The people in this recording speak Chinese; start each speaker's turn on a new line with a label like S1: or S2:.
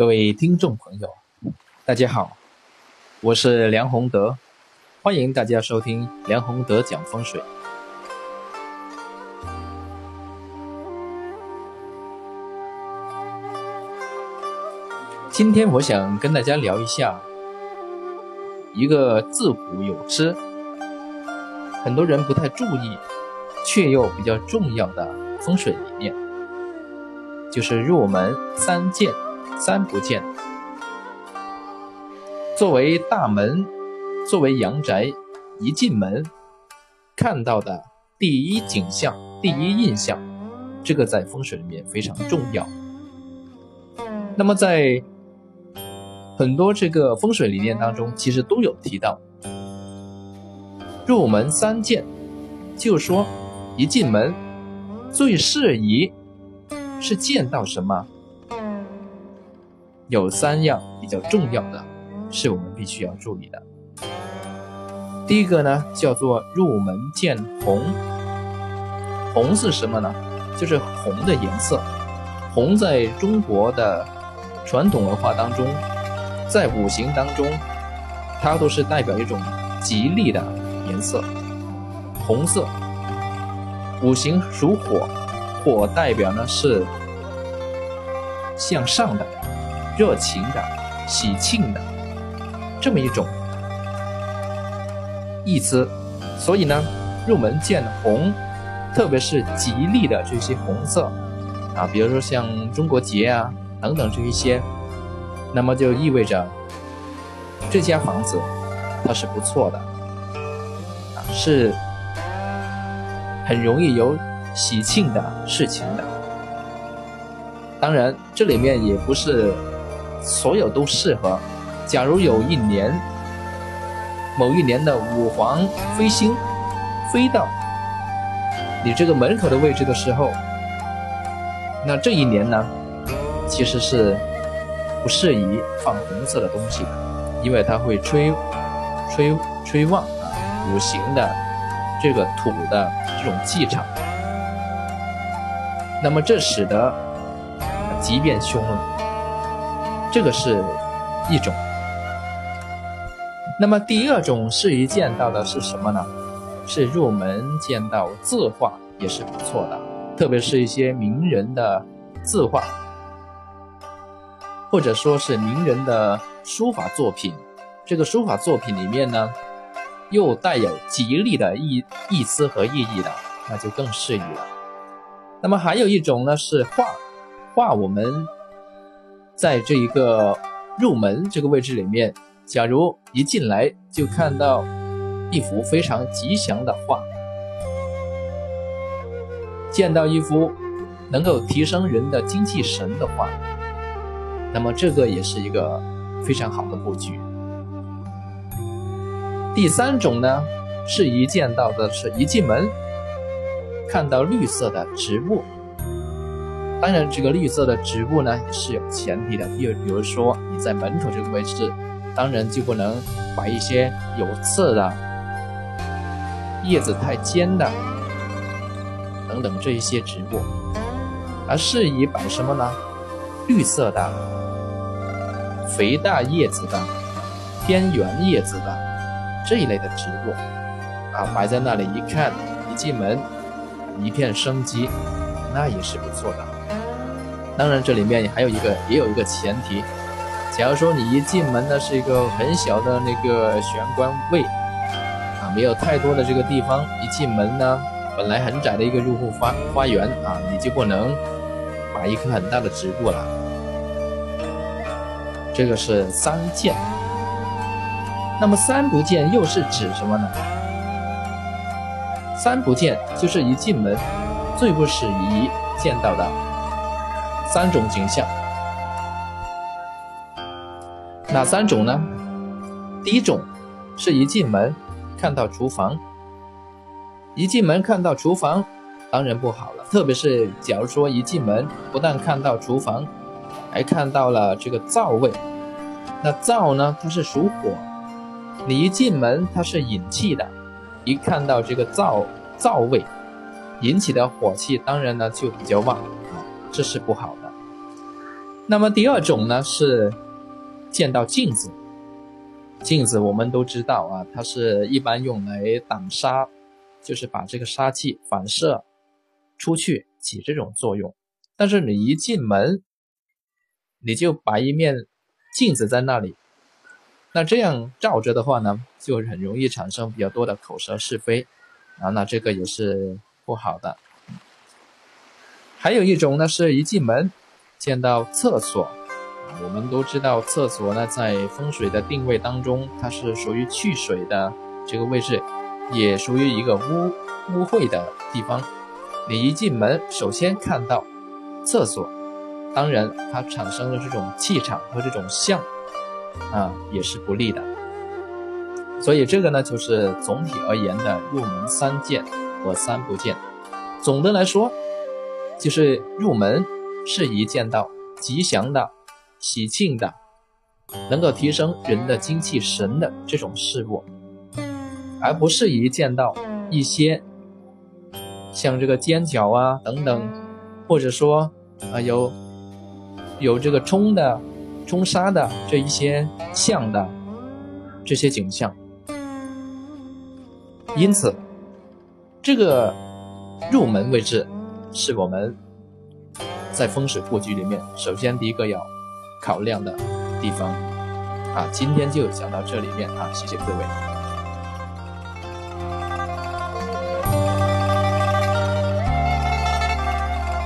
S1: 各位听众朋友，大家好，我是梁宏德，欢迎大家收听梁宏德讲风水。今天我想跟大家聊一下一个自古有之，很多人不太注意，却又比较重要的风水理念，就是入门三见。三不见。作为大门，作为阳宅，一进门看到的第一景象、第一印象，这个在风水里面非常重要。那么在很多这个风水理念当中，其实都有提到入门三见，就说一进门最适宜是见到什么？有三样比较重要的，是我们必须要注意的。第一个呢，叫做入门见红。红是什么呢？就是红的颜色。红在中国的传统文化当中，在五行当中，它都是代表一种吉利的颜色。红色，五行属火，火代表呢是向上的。热情的、喜庆的这么一种意思，所以呢，入门见红，特别是吉利的这些红色啊，比如说像中国结啊等等这一些，那么就意味着这家房子它是不错的，是很容易有喜庆的事情的。当然，这里面也不是。所有都适合。假如有一年，某一年的五黄飞星飞到你这个门口的位置的时候，那这一年呢，其实是不适宜放红色的东西的，因为它会吹吹吹旺啊五行的这个土的这种气场。那么这使得即便凶了。这个是一种，那么第二种适宜见到的是什么呢？是入门见到字画也是不错的，特别是一些名人的字画，或者说是名人的书法作品。这个书法作品里面呢，又带有吉利的意意思和意义的，那就更适宜了。那么还有一种呢是画，画我们。在这一个入门这个位置里面，假如一进来就看到一幅非常吉祥的画，见到一幅能够提升人的精气神的画，那么这个也是一个非常好的布局。第三种呢，是一见到的是一进门看到绿色的植物。当然，这个绿色的植物呢也是有前提的，比如比如说你在门口这个位置，当然就不能摆一些有刺的、叶子太尖的等等这一些植物，而适宜摆什么呢？绿色的、肥大叶子的、偏圆叶子的这一类的植物啊，摆在那里一看，一进门一片生机，那也是不错的。当然，这里面还有一个，也有一个前提。假如说你一进门呢是一个很小的那个玄关位，啊，没有太多的这个地方，一进门呢，本来很窄的一个入户花花园啊，你就不能把一棵很大的植物了。这个是三见。那么三不见又是指什么呢？三不见就是一进门最不适宜见到的。三种景象，哪三种呢？第一种是一进门看到厨房，一进门看到厨房，当然不好了。特别是假如说一进门不但看到厨房，还看到了这个灶位，那灶呢它是属火，你一进门它是引气的，一看到这个灶灶位引起的火气，当然呢就比较旺，这是不好。那么第二种呢是见到镜子，镜子我们都知道啊，它是一般用来挡杀，就是把这个杀气反射出去，起这种作用。但是你一进门，你就摆一面镜子在那里，那这样照着的话呢，就很容易产生比较多的口舌是非啊，那这个也是不好的。还有一种呢，是一进门见到厕所，我们都知道厕所呢在风水的定位当中，它是属于去水的这个位置，也属于一个污污秽的地方。你一进门，首先看到。厕所，当然它产生的这种气场和这种相，啊，也是不利的。所以这个呢，就是总体而言的入门三见和三不见。总的来说，就是入门是一见到吉祥的、喜庆的，能够提升人的精气神的这种事物，而不是一见到一些像这个尖角啊等等。或者说，啊有有这个冲的、冲杀的这一些像的这些景象，因此，这个入门位置是我们在风水布局里面首先第一个要考量的地方。啊，今天就讲到这里面啊，谢谢各位。